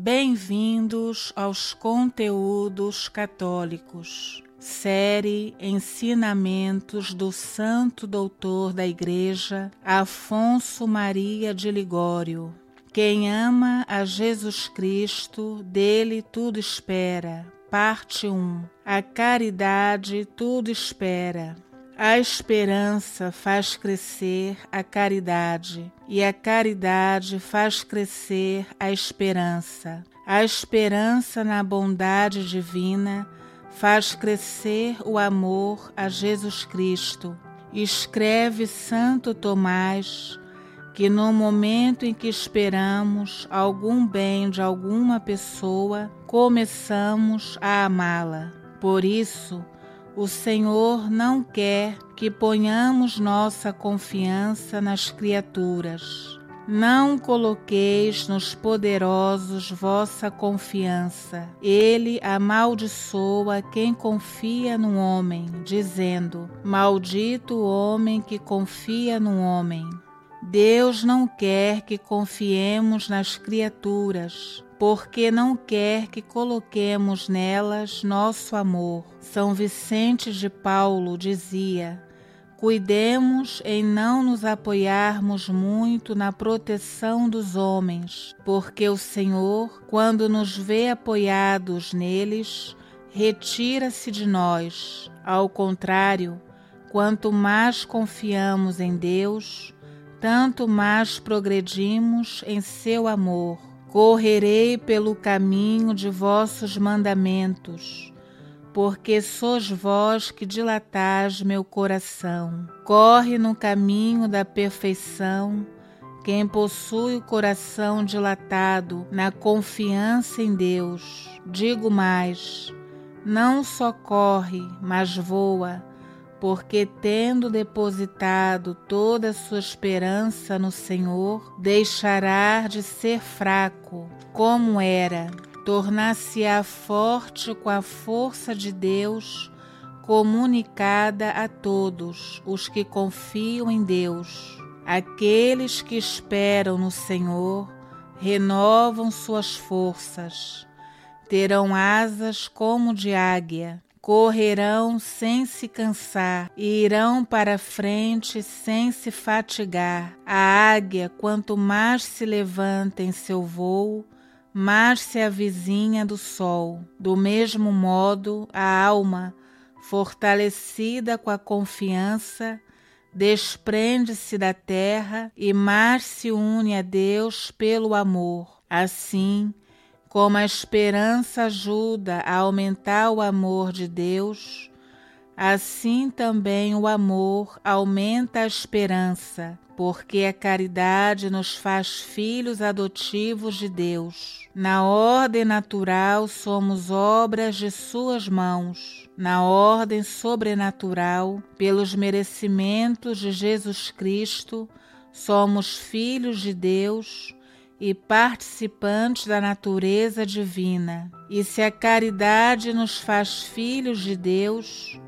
Bem-vindos aos conteúdos católicos. Série Ensinamentos do Santo Doutor da Igreja Afonso Maria de Ligório. Quem ama a Jesus Cristo, dele tudo espera. Parte 1. A caridade tudo espera. A esperança faz crescer a caridade, e a caridade faz crescer a esperança. A esperança na bondade divina faz crescer o amor a Jesus Cristo. Escreve Santo Tomás que no momento em que esperamos algum bem de alguma pessoa, começamos a amá-la. Por isso, o Senhor não quer que ponhamos nossa confiança nas criaturas. Não coloqueis nos poderosos vossa confiança. Ele amaldiçoa quem confia no homem, dizendo: Maldito o homem que confia no homem. Deus não quer que confiemos nas criaturas, porque não quer que coloquemos nelas nosso amor. São Vicente de Paulo dizia: Cuidemos em não nos apoiarmos muito na proteção dos homens, porque o Senhor, quando nos vê apoiados neles, retira-se de nós. Ao contrário, quanto mais confiamos em Deus, tanto mais progredimos em seu amor. Correrei pelo caminho de vossos mandamentos, porque sois vós que dilatais meu coração. Corre no caminho da perfeição quem possui o coração dilatado na confiança em Deus. Digo mais: não só corre, mas voa porque tendo depositado toda a sua esperança no Senhor, deixará de ser fraco, como era, tornar-se-á forte com a força de Deus, comunicada a todos os que confiam em Deus. Aqueles que esperam no Senhor renovam suas forças, terão asas como de águia correrão sem se cansar e irão para frente sem se fatigar. A águia, quanto mais se levanta em seu voo, mais se avizinha do sol. Do mesmo modo, a alma, fortalecida com a confiança, desprende-se da terra e mais se une a Deus pelo amor. Assim, como a esperança ajuda a aumentar o amor de Deus, assim também o amor aumenta a esperança, porque a caridade nos faz filhos adotivos de Deus. Na ordem natural somos obras de Suas mãos, na ordem sobrenatural, pelos merecimentos de Jesus Cristo, somos filhos de Deus e participantes da natureza divina. E se a caridade nos faz filhos de Deus,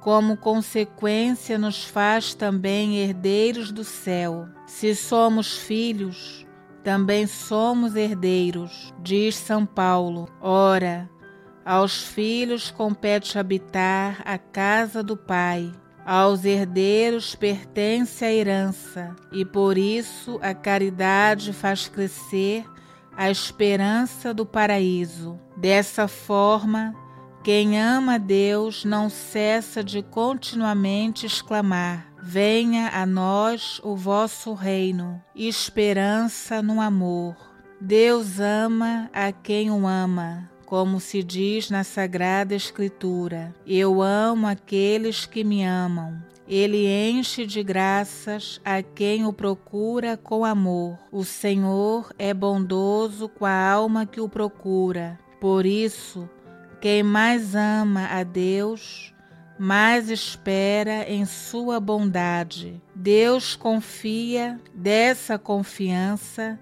como consequência nos faz também herdeiros do céu. Se somos filhos, também somos herdeiros, diz São Paulo. Ora, aos filhos compete habitar a casa do Pai aos herdeiros pertence a herança, e por isso a caridade faz crescer a esperança do paraíso. Dessa forma, quem ama Deus não cessa de continuamente exclamar: Venha a nós o vosso reino, esperança no amor. Deus ama a quem o ama como se diz na Sagrada Escritura: Eu amo aqueles que me amam. Ele enche de graças a quem o procura com amor. O Senhor é bondoso com a alma que o procura. Por isso, quem mais ama a Deus, mais espera em sua bondade. Deus confia, dessa confiança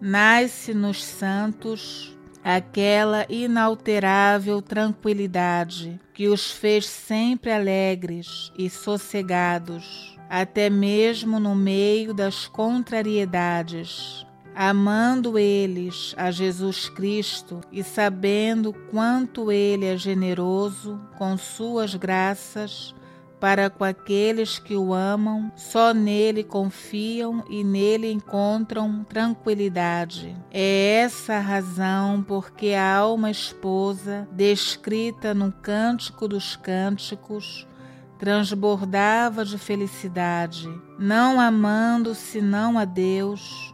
nasce nos santos aquela inalterável tranquilidade que os fez sempre alegres e sossegados, até mesmo no meio das contrariedades. amando eles a Jesus Cristo e sabendo quanto Ele é generoso com suas graças para com aqueles que o amam, só nele confiam e nele encontram tranquilidade. É essa a razão porque a alma esposa, descrita no Cântico dos Cânticos, transbordava de felicidade, não amando senão a Deus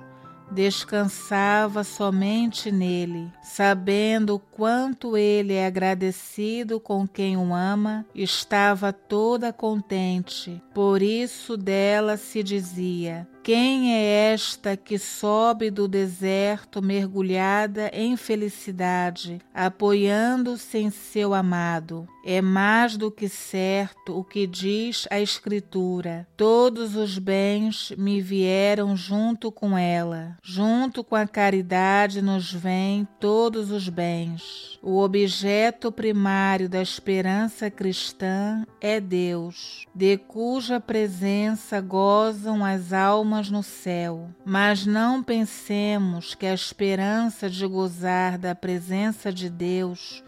descansava somente nele, sabendo quanto ele é agradecido com quem o ama, estava toda contente. Por isso dela se dizia: quem é esta que sobe do deserto mergulhada em felicidade, apoiando-se em seu amado? É mais do que certo o que diz a Escritura: todos os bens me vieram junto com ela. Junto com a caridade nos vêm todos os bens. O objeto primário da esperança cristã é Deus, de cuja presença gozam as almas no céu, mas não pensemos que a esperança de gozar da presença de Deus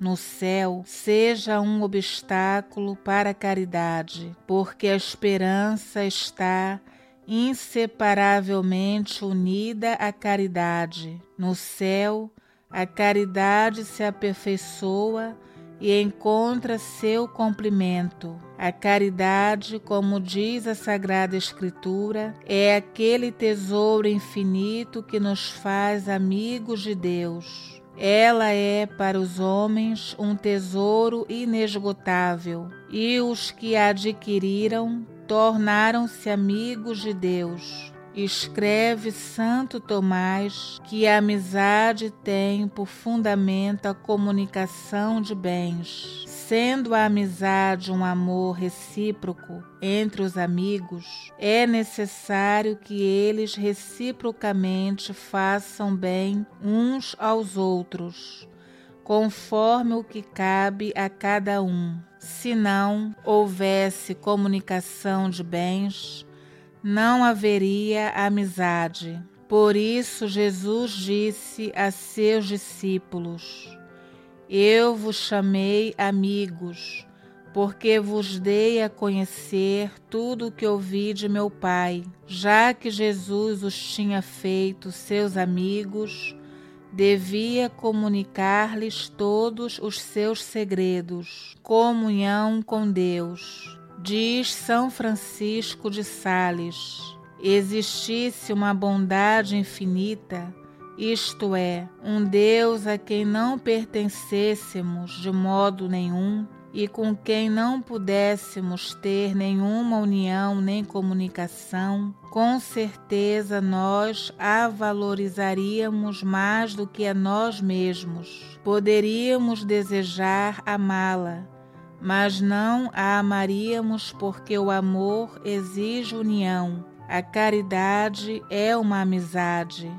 no céu seja um obstáculo para a caridade, porque a esperança está inseparavelmente unida à caridade. No céu, a caridade se aperfeiçoa e encontra seu complemento. A caridade, como diz a Sagrada Escritura, é aquele tesouro infinito que nos faz amigos de Deus. Ela é para os homens um tesouro inesgotável, e os que a adquiriram tornaram-se amigos de Deus. Escreve Santo Tomás que a amizade tem por fundamento a comunicação de bens. Sendo a amizade um amor recíproco entre os amigos, é necessário que eles reciprocamente façam bem uns aos outros, conforme o que cabe a cada um. Se não houvesse comunicação de bens, não haveria amizade. Por isso, Jesus disse a seus discípulos: Eu vos chamei amigos, porque vos dei a conhecer tudo o que ouvi de meu Pai. Já que Jesus os tinha feito seus amigos, devia comunicar-lhes todos os seus segredos, comunhão com Deus Diz São Francisco de Sales: existisse uma bondade infinita, isto é, um Deus a quem não pertencêssemos de modo nenhum e com quem não pudéssemos ter nenhuma união nem comunicação, com certeza nós a valorizaríamos mais do que a nós mesmos. Poderíamos desejar amá-la mas não a amaríamos porque o amor exige união. A caridade é uma amizade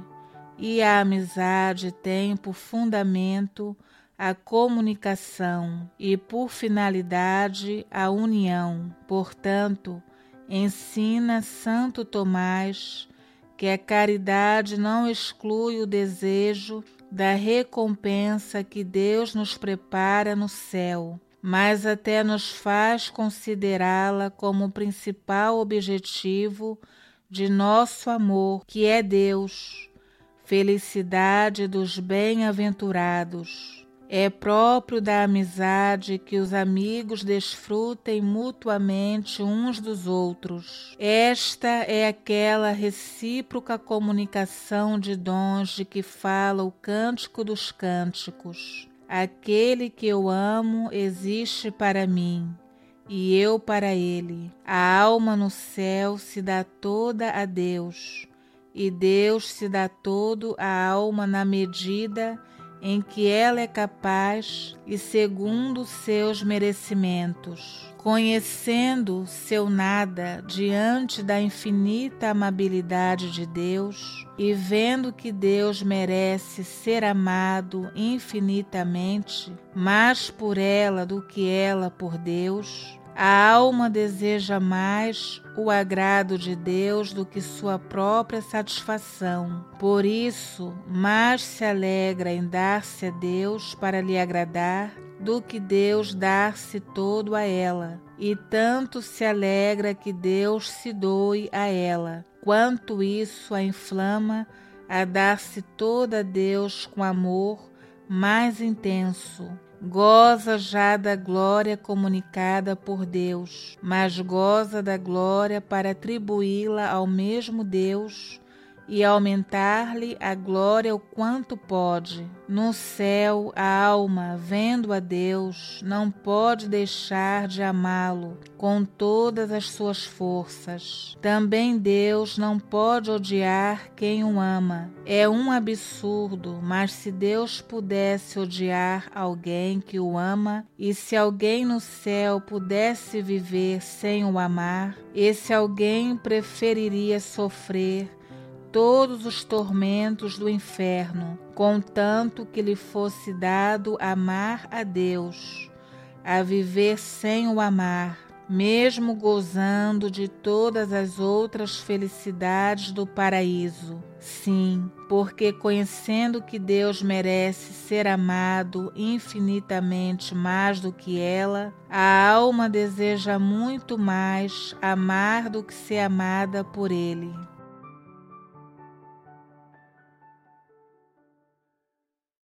e a amizade tem por fundamento a comunicação e por finalidade a união. Portanto, ensina Santo Tomás que a caridade não exclui o desejo da recompensa que Deus nos prepara no céu mas até nos faz considerá-la como o principal objetivo de nosso amor, que é Deus, felicidade dos bem-aventurados. É próprio da amizade que os amigos desfrutem mutuamente uns dos outros. Esta é aquela recíproca comunicação de dons de que fala o Cântico dos Cânticos. Aquele que eu amo existe para mim e eu para ele. A alma no céu se dá toda a Deus e Deus se dá todo à alma na medida em que ela é capaz e segundo seus merecimentos. Conhecendo seu nada diante da infinita amabilidade de Deus e vendo que Deus merece ser amado infinitamente, mais por ela do que ela por Deus, A alma deseja mais o agrado de Deus do que sua própria satisfação. Por isso, mais se alegra em dar-se a Deus para lhe agradar do que Deus dar-se todo a ela. E tanto se alegra que Deus se doe a ela, quanto isso a inflama a dar-se toda a Deus com amor mais intenso goza já da glória comunicada por Deus, mas goza da glória para atribuí-la ao mesmo Deus e aumentar-lhe a glória o quanto pode. No céu, a alma, vendo a Deus, não pode deixar de amá-lo com todas as suas forças. Também Deus não pode odiar quem o ama. É um absurdo, mas se Deus pudesse odiar alguém que o ama, e se alguém no céu pudesse viver sem o amar, esse alguém preferiria sofrer todos os tormentos do inferno, contanto que lhe fosse dado amar a Deus, a viver sem o amar, mesmo gozando de todas as outras felicidades do paraíso. Sim, porque conhecendo que Deus merece ser amado infinitamente mais do que ela, a alma deseja muito mais amar do que ser amada por Ele.